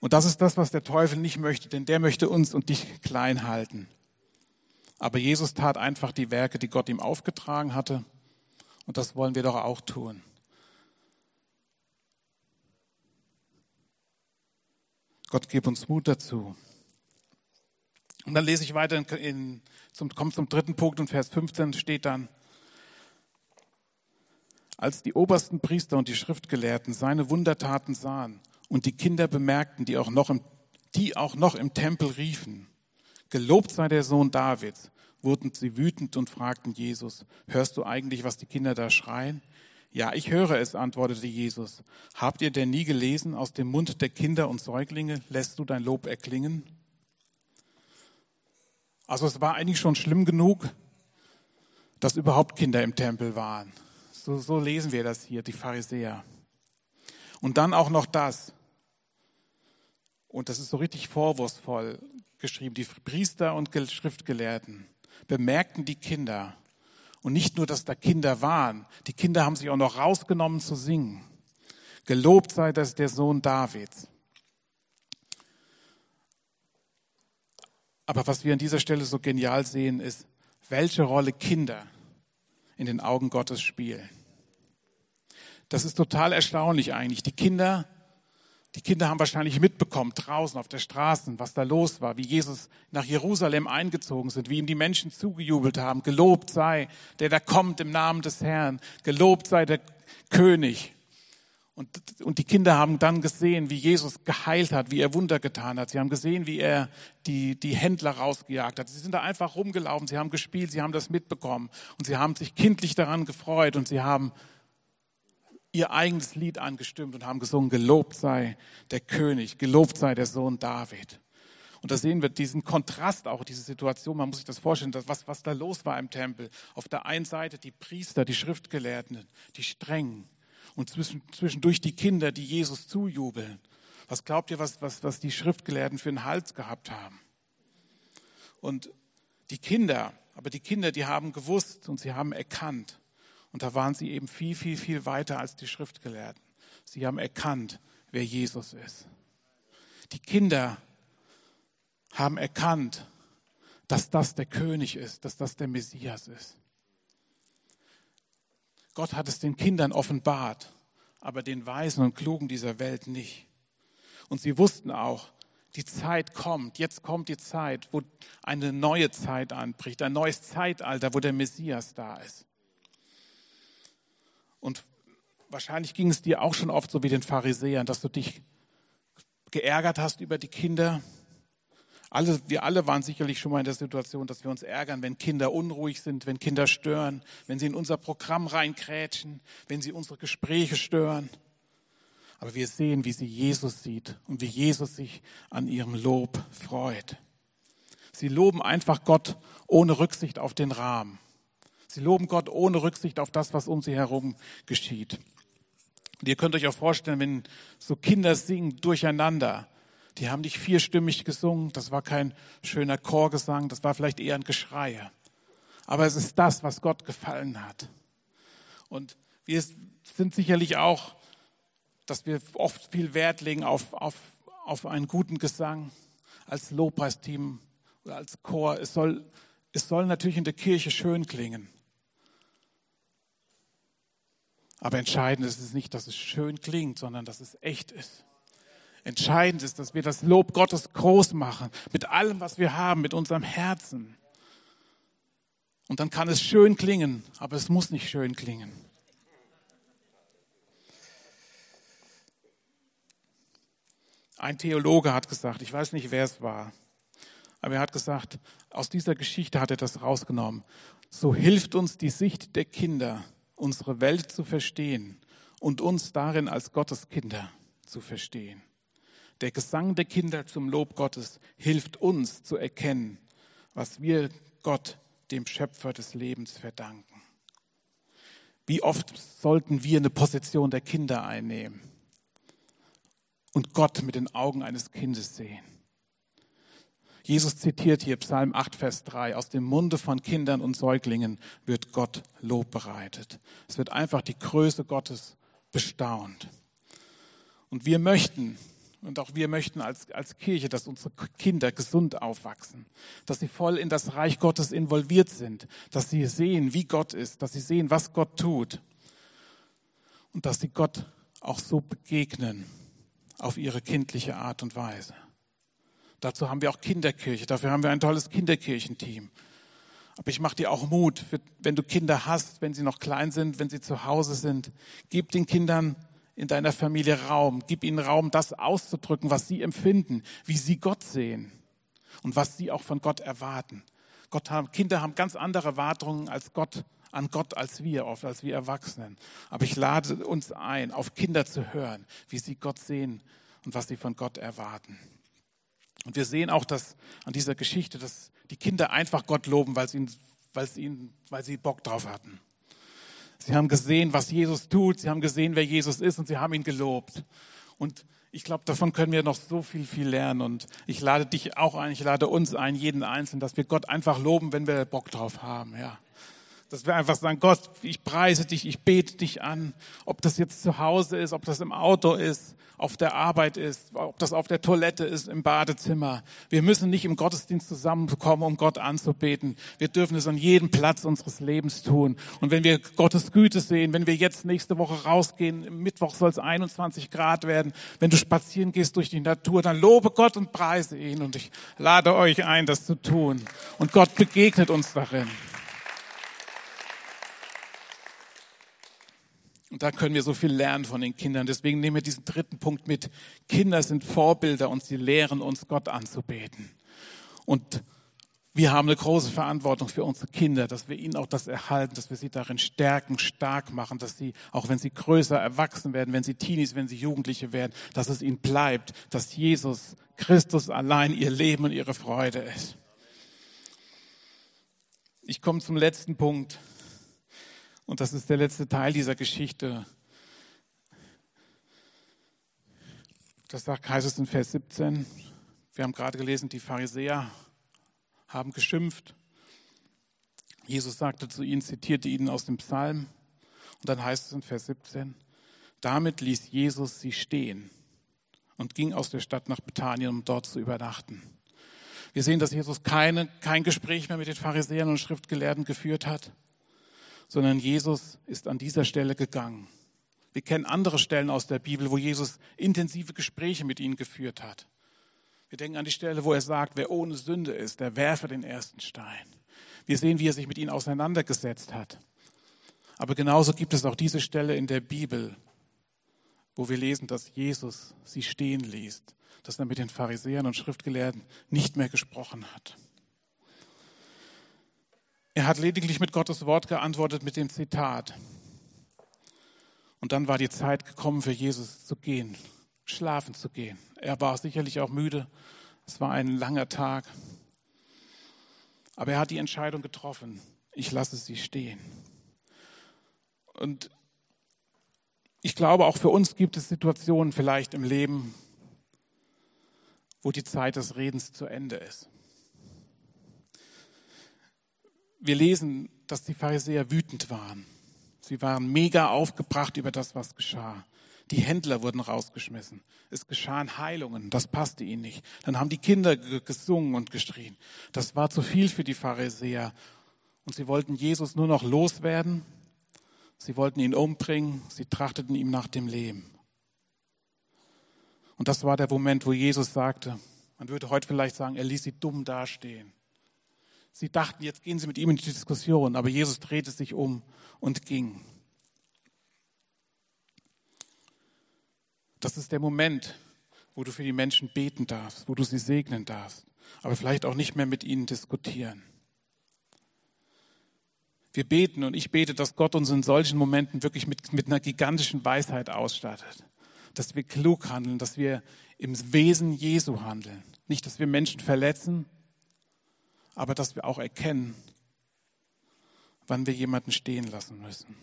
Und das ist das, was der Teufel nicht möchte, denn der möchte uns und dich klein halten. Aber Jesus tat einfach die Werke, die Gott ihm aufgetragen hatte. Und das wollen wir doch auch tun. Gott gib uns Mut dazu. Und dann lese ich weiter, in, in, zum, kommt zum dritten Punkt und Vers 15 steht dann, als die obersten Priester und die Schriftgelehrten seine Wundertaten sahen und die Kinder bemerkten, die auch noch im, die auch noch im Tempel riefen, Gelobt sei der Sohn Davids, wurden sie wütend und fragten Jesus, hörst du eigentlich, was die Kinder da schreien? Ja, ich höre es, antwortete Jesus. Habt ihr denn nie gelesen, aus dem Mund der Kinder und Säuglinge lässt du dein Lob erklingen? Also es war eigentlich schon schlimm genug, dass überhaupt Kinder im Tempel waren. So, so lesen wir das hier, die Pharisäer. Und dann auch noch das. Und das ist so richtig vorwurfsvoll geschrieben, die Priester und Schriftgelehrten bemerkten die Kinder. Und nicht nur, dass da Kinder waren, die Kinder haben sich auch noch rausgenommen zu singen. Gelobt sei das der Sohn Davids. Aber was wir an dieser Stelle so genial sehen, ist, welche Rolle Kinder in den Augen Gottes spielen. Das ist total erstaunlich eigentlich. Die Kinder die Kinder haben wahrscheinlich mitbekommen, draußen auf der Straße, was da los war, wie Jesus nach Jerusalem eingezogen sind, wie ihm die Menschen zugejubelt haben. Gelobt sei, der da kommt im Namen des Herrn. Gelobt sei der König. Und, und die Kinder haben dann gesehen, wie Jesus geheilt hat, wie er Wunder getan hat. Sie haben gesehen, wie er die, die Händler rausgejagt hat. Sie sind da einfach rumgelaufen, sie haben gespielt, sie haben das mitbekommen und sie haben sich kindlich daran gefreut und sie haben ihr eigenes Lied angestimmt und haben gesungen, gelobt sei der König, gelobt sei der Sohn David. Und da sehen wir diesen Kontrast auch, diese Situation. Man muss sich das vorstellen, was, was da los war im Tempel. Auf der einen Seite die Priester, die Schriftgelehrten, die Strengen und zwischendurch die Kinder, die Jesus zujubeln. Was glaubt ihr, was, was, was die Schriftgelehrten für einen Hals gehabt haben? Und die Kinder, aber die Kinder, die haben gewusst und sie haben erkannt. Und da waren sie eben viel, viel, viel weiter als die Schriftgelehrten. Sie haben erkannt, wer Jesus ist. Die Kinder haben erkannt, dass das der König ist, dass das der Messias ist. Gott hat es den Kindern offenbart, aber den Weisen und Klugen dieser Welt nicht. Und sie wussten auch, die Zeit kommt, jetzt kommt die Zeit, wo eine neue Zeit anbricht, ein neues Zeitalter, wo der Messias da ist. Und wahrscheinlich ging es dir auch schon oft so wie den Pharisäern, dass du dich geärgert hast über die Kinder, alle, wir alle waren sicherlich schon mal in der Situation, dass wir uns ärgern, wenn Kinder unruhig sind, wenn Kinder stören, wenn sie in unser Programm reinkrätschen, wenn sie unsere Gespräche stören. Aber wir sehen, wie sie Jesus sieht und wie Jesus sich an ihrem Lob freut. Sie loben einfach Gott ohne Rücksicht auf den Rahmen. Sie loben Gott ohne Rücksicht auf das, was um sie herum geschieht. Und ihr könnt euch auch vorstellen, wenn so Kinder singen durcheinander, die haben nicht vierstimmig gesungen, das war kein schöner Chorgesang, das war vielleicht eher ein Geschrei. Aber es ist das, was Gott gefallen hat. Und wir sind sicherlich auch, dass wir oft viel Wert legen auf, auf, auf einen guten Gesang als Lobpreisteam oder als Chor. Es soll, es soll natürlich in der Kirche schön klingen. Aber entscheidend ist es nicht, dass es schön klingt, sondern dass es echt ist. Entscheidend ist, dass wir das Lob Gottes groß machen, mit allem, was wir haben, mit unserem Herzen. Und dann kann es schön klingen, aber es muss nicht schön klingen. Ein Theologe hat gesagt, ich weiß nicht, wer es war, aber er hat gesagt, aus dieser Geschichte hat er das rausgenommen. So hilft uns die Sicht der Kinder, unsere Welt zu verstehen und uns darin als Gottes Kinder zu verstehen. Der Gesang der Kinder zum Lob Gottes hilft uns zu erkennen, was wir Gott, dem Schöpfer des Lebens, verdanken. Wie oft sollten wir eine Position der Kinder einnehmen und Gott mit den Augen eines Kindes sehen? Jesus zitiert hier Psalm 8, Vers 3, aus dem Munde von Kindern und Säuglingen wird Gott Lob bereitet. Es wird einfach die Größe Gottes bestaunt. Und wir möchten, und auch wir möchten als, als Kirche, dass unsere Kinder gesund aufwachsen, dass sie voll in das Reich Gottes involviert sind, dass sie sehen, wie Gott ist, dass sie sehen, was Gott tut und dass sie Gott auch so begegnen auf ihre kindliche Art und Weise. Dazu haben wir auch Kinderkirche, dafür haben wir ein tolles Kinderkirchenteam. Aber ich mache dir auch Mut, wenn du Kinder hast, wenn sie noch klein sind, wenn sie zu Hause sind, gib den Kindern in deiner Familie Raum. Gib ihnen Raum, das auszudrücken, was sie empfinden, wie sie Gott sehen und was sie auch von Gott erwarten. Gott haben, Kinder haben ganz andere Erwartungen als Gott, an Gott als wir, oft als wir Erwachsenen. Aber ich lade uns ein, auf Kinder zu hören, wie sie Gott sehen und was sie von Gott erwarten. Und wir sehen auch, dass an dieser Geschichte, dass die Kinder einfach Gott loben, weil sie, weil sie, weil sie Bock drauf hatten. Sie haben gesehen, was Jesus tut. Sie haben gesehen, wer Jesus ist und sie haben ihn gelobt. Und ich glaube, davon können wir noch so viel, viel lernen. Und ich lade dich auch ein, ich lade uns ein, jeden Einzelnen, dass wir Gott einfach loben, wenn wir Bock drauf haben. Ja. Dass wir einfach sagen, Gott, ich preise dich, ich bete dich an. Ob das jetzt zu Hause ist, ob das im Auto ist, auf der Arbeit ist, ob das auf der Toilette ist, im Badezimmer. Wir müssen nicht im Gottesdienst zusammenkommen, um Gott anzubeten. Wir dürfen es an jedem Platz unseres Lebens tun. Und wenn wir Gottes Güte sehen, wenn wir jetzt nächste Woche rausgehen, Mittwoch soll es 21 Grad werden, wenn du spazieren gehst durch die Natur, dann lobe Gott und preise ihn. Und ich lade euch ein, das zu tun. Und Gott begegnet uns darin. Und da können wir so viel lernen von den Kindern. Deswegen nehmen wir diesen dritten Punkt mit. Kinder sind Vorbilder und sie lehren uns, Gott anzubeten. Und wir haben eine große Verantwortung für unsere Kinder, dass wir ihnen auch das erhalten, dass wir sie darin stärken, stark machen, dass sie, auch wenn sie größer erwachsen werden, wenn sie Teenies, wenn sie Jugendliche werden, dass es ihnen bleibt, dass Jesus Christus allein ihr Leben und ihre Freude ist. Ich komme zum letzten Punkt. Und das ist der letzte Teil dieser Geschichte. Das sagt, es in Vers 17. Wir haben gerade gelesen, die Pharisäer haben geschimpft. Jesus sagte zu ihnen, zitierte ihnen aus dem Psalm. Und dann heißt es in Vers 17, damit ließ Jesus sie stehen und ging aus der Stadt nach Bethanien, um dort zu übernachten. Wir sehen, dass Jesus keine, kein Gespräch mehr mit den Pharisäern und Schriftgelehrten geführt hat, sondern Jesus ist an dieser Stelle gegangen. Wir kennen andere Stellen aus der Bibel, wo Jesus intensive Gespräche mit ihnen geführt hat. Wir denken an die Stelle, wo er sagt, wer ohne Sünde ist, der werfe den ersten Stein. Wir sehen, wie er sich mit ihnen auseinandergesetzt hat. Aber genauso gibt es auch diese Stelle in der Bibel, wo wir lesen, dass Jesus sie stehen ließ, dass er mit den Pharisäern und Schriftgelehrten nicht mehr gesprochen hat. Er hat lediglich mit Gottes Wort geantwortet mit dem Zitat. Und dann war die Zeit gekommen für Jesus zu gehen, schlafen zu gehen. Er war sicherlich auch müde. Es war ein langer Tag. Aber er hat die Entscheidung getroffen. Ich lasse sie stehen. Und ich glaube, auch für uns gibt es Situationen vielleicht im Leben, wo die Zeit des Redens zu Ende ist. Wir lesen, dass die Pharisäer wütend waren. Sie waren mega aufgebracht über das, was geschah. Die Händler wurden rausgeschmissen. Es geschahen Heilungen. Das passte ihnen nicht. Dann haben die Kinder gesungen und geschrien. Das war zu viel für die Pharisäer. Und sie wollten Jesus nur noch loswerden. Sie wollten ihn umbringen. Sie trachteten ihm nach dem Leben. Und das war der Moment, wo Jesus sagte, man würde heute vielleicht sagen, er ließ sie dumm dastehen. Sie dachten, jetzt gehen sie mit ihm in die Diskussion, aber Jesus drehte sich um und ging. Das ist der Moment, wo du für die Menschen beten darfst, wo du sie segnen darfst, aber vielleicht auch nicht mehr mit ihnen diskutieren. Wir beten und ich bete, dass Gott uns in solchen Momenten wirklich mit, mit einer gigantischen Weisheit ausstattet. Dass wir klug handeln, dass wir im Wesen Jesu handeln. Nicht, dass wir Menschen verletzen, aber dass wir auch erkennen, wann wir jemanden stehen lassen müssen.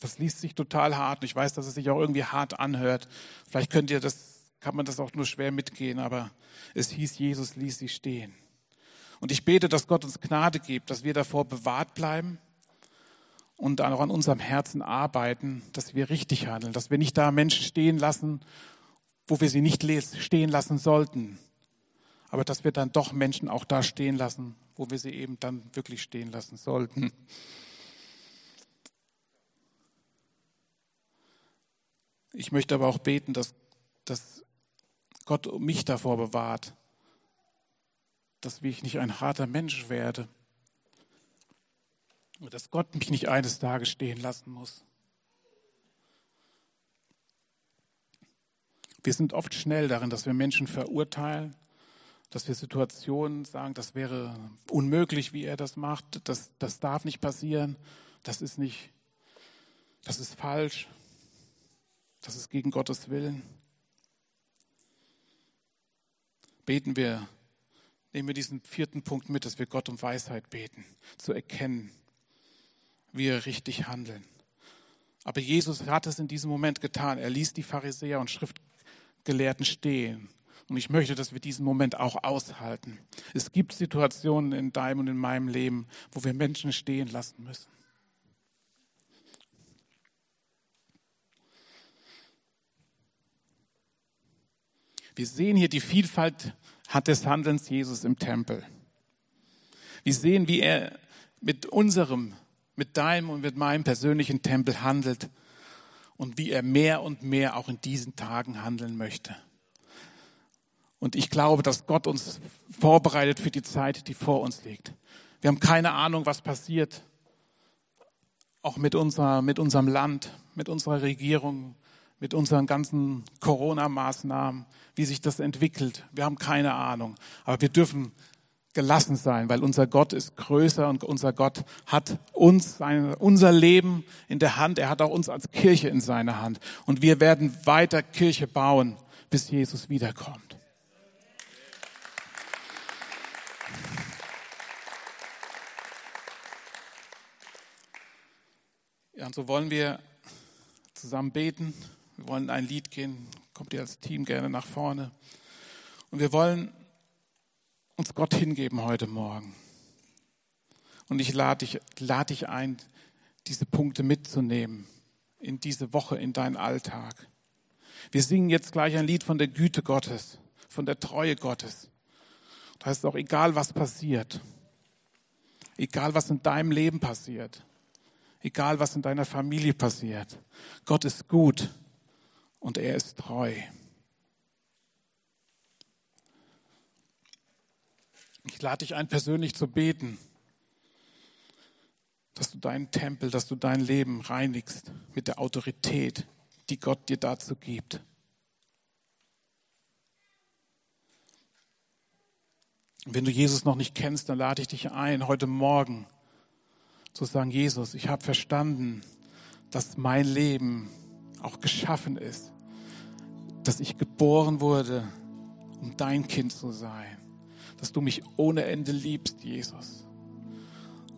Das liest sich total hart. Ich weiß, dass es sich auch irgendwie hart anhört. Vielleicht könnt ihr das, kann man das auch nur schwer mitgehen, aber es hieß, Jesus ließ sie stehen. Und ich bete, dass Gott uns Gnade gibt, dass wir davor bewahrt bleiben und auch an unserem Herzen arbeiten, dass wir richtig handeln, dass wir nicht da Menschen stehen lassen, wo wir sie nicht stehen lassen sollten, aber dass wir dann doch Menschen auch da stehen lassen, wo wir sie eben dann wirklich stehen lassen sollten. Ich möchte aber auch beten, dass, dass Gott mich davor bewahrt, dass ich nicht ein harter Mensch werde. Und dass Gott mich nicht eines Tages stehen lassen muss. Wir sind oft schnell darin, dass wir Menschen verurteilen dass wir Situationen sagen, das wäre unmöglich, wie er das macht, das, das darf nicht passieren, das ist nicht, das ist falsch, das ist gegen Gottes Willen. Beten wir, nehmen wir diesen vierten Punkt mit, dass wir Gott um Weisheit beten, zu erkennen, wie wir richtig handeln. Aber Jesus hat es in diesem Moment getan. Er ließ die Pharisäer und Schriftgelehrten stehen und ich möchte, dass wir diesen Moment auch aushalten. Es gibt Situationen in deinem und in meinem Leben, wo wir Menschen stehen lassen müssen. Wir sehen hier die Vielfalt des Handelns Jesus im Tempel. Wir sehen, wie er mit unserem, mit deinem und mit meinem persönlichen Tempel handelt und wie er mehr und mehr auch in diesen Tagen handeln möchte. Und ich glaube, dass Gott uns vorbereitet für die Zeit, die vor uns liegt. Wir haben keine Ahnung, was passiert, auch mit, unserer, mit unserem Land, mit unserer Regierung, mit unseren ganzen Corona-Maßnahmen, wie sich das entwickelt. Wir haben keine Ahnung. Aber wir dürfen gelassen sein, weil unser Gott ist größer und unser Gott hat uns, unser Leben in der Hand. Er hat auch uns als Kirche in seiner Hand. Und wir werden weiter Kirche bauen, bis Jesus wiederkommt. Ja, und so wollen wir zusammen beten. Wir wollen ein Lied gehen. Kommt ihr als Team gerne nach vorne. Und wir wollen uns Gott hingeben heute Morgen. Und ich lade dich, lade dich ein, diese Punkte mitzunehmen in diese Woche, in deinen Alltag. Wir singen jetzt gleich ein Lied von der Güte Gottes, von der Treue Gottes. Da ist auch egal, was passiert. Egal, was in deinem Leben passiert. Egal, was in deiner Familie passiert. Gott ist gut und er ist treu. Ich lade dich ein, persönlich zu beten, dass du deinen Tempel, dass du dein Leben reinigst mit der Autorität, die Gott dir dazu gibt. Wenn du Jesus noch nicht kennst, dann lade ich dich ein, heute Morgen zu sagen, Jesus, ich habe verstanden, dass mein Leben auch geschaffen ist, dass ich geboren wurde, um dein Kind zu sein dass du mich ohne Ende liebst, Jesus.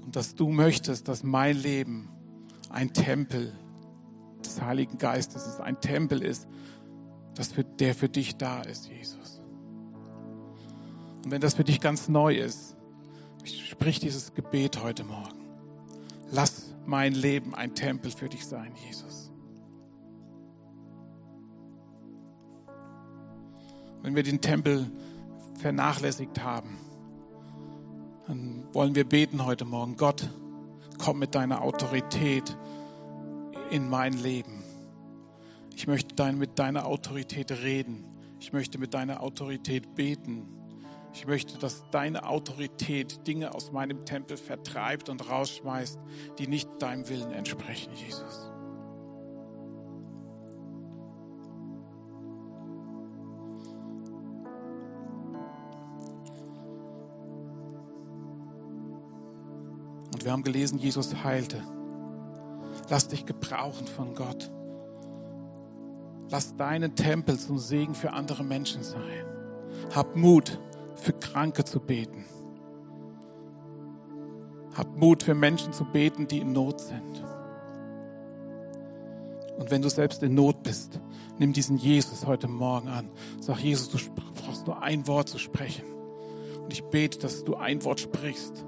Und dass du möchtest, dass mein Leben ein Tempel des Heiligen Geistes ist, ein Tempel ist, das für, der für dich da ist, Jesus. Und wenn das für dich ganz neu ist, sprich dieses Gebet heute Morgen. Lass mein Leben ein Tempel für dich sein, Jesus. Wenn wir den Tempel vernachlässigt haben, dann wollen wir beten heute Morgen. Gott, komm mit deiner Autorität in mein Leben. Ich möchte dein, mit deiner Autorität reden. Ich möchte mit deiner Autorität beten. Ich möchte, dass deine Autorität Dinge aus meinem Tempel vertreibt und rausschmeißt, die nicht deinem Willen entsprechen, Jesus. Und wir haben gelesen, Jesus heilte. Lass dich gebrauchen von Gott. Lass deinen Tempel zum Segen für andere Menschen sein. Hab Mut, für Kranke zu beten. Hab Mut, für Menschen zu beten, die in Not sind. Und wenn du selbst in Not bist, nimm diesen Jesus heute Morgen an. Sag, Jesus, du brauchst nur ein Wort zu sprechen. Und ich bete, dass du ein Wort sprichst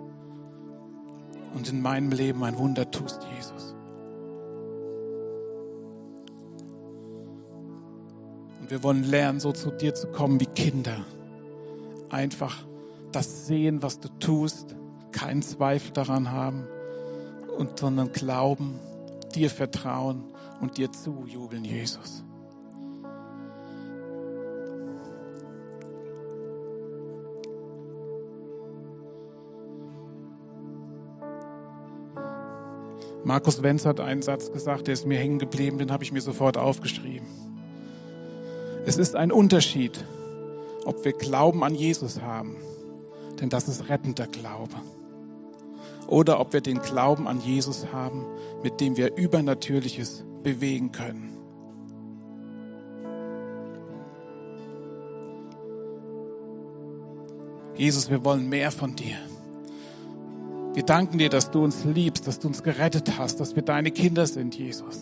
und in meinem Leben ein Wunder tust, Jesus. Und wir wollen lernen, so zu dir zu kommen wie Kinder. Einfach das sehen, was du tust, keinen Zweifel daran haben, und, sondern glauben, dir vertrauen und dir zujubeln, Jesus. Markus Wenz hat einen Satz gesagt, der ist mir hängen geblieben, den habe ich mir sofort aufgeschrieben. Es ist ein Unterschied, ob wir Glauben an Jesus haben, denn das ist rettender Glaube, oder ob wir den Glauben an Jesus haben, mit dem wir Übernatürliches bewegen können. Jesus, wir wollen mehr von dir. Wir danken dir, dass du uns liebst, dass du uns gerettet hast, dass wir deine Kinder sind, Jesus.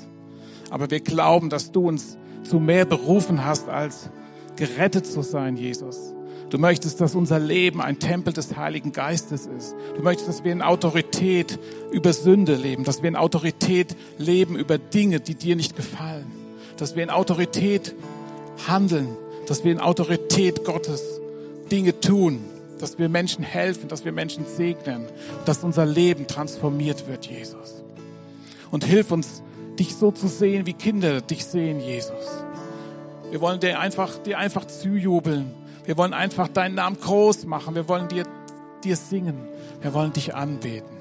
Aber wir glauben, dass du uns zu mehr berufen hast, als gerettet zu sein, Jesus. Du möchtest, dass unser Leben ein Tempel des Heiligen Geistes ist. Du möchtest, dass wir in Autorität über Sünde leben, dass wir in Autorität leben über Dinge, die dir nicht gefallen, dass wir in Autorität handeln, dass wir in Autorität Gottes Dinge tun, dass wir Menschen helfen, dass wir Menschen segnen, dass unser Leben transformiert wird, Jesus. Und hilf uns, dich so zu sehen, wie Kinder dich sehen, Jesus. Wir wollen dir einfach, dir einfach zujubeln. Wir wollen einfach deinen Namen groß machen. Wir wollen dir, dir singen. Wir wollen dich anbeten.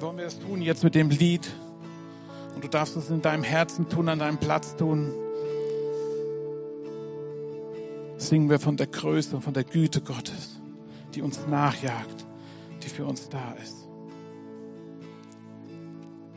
Wollen wir es tun jetzt mit dem Lied? Und du darfst es in deinem Herzen tun, an deinem Platz tun. Singen wir von der Größe und von der Güte Gottes, die uns nachjagt, die für uns da ist.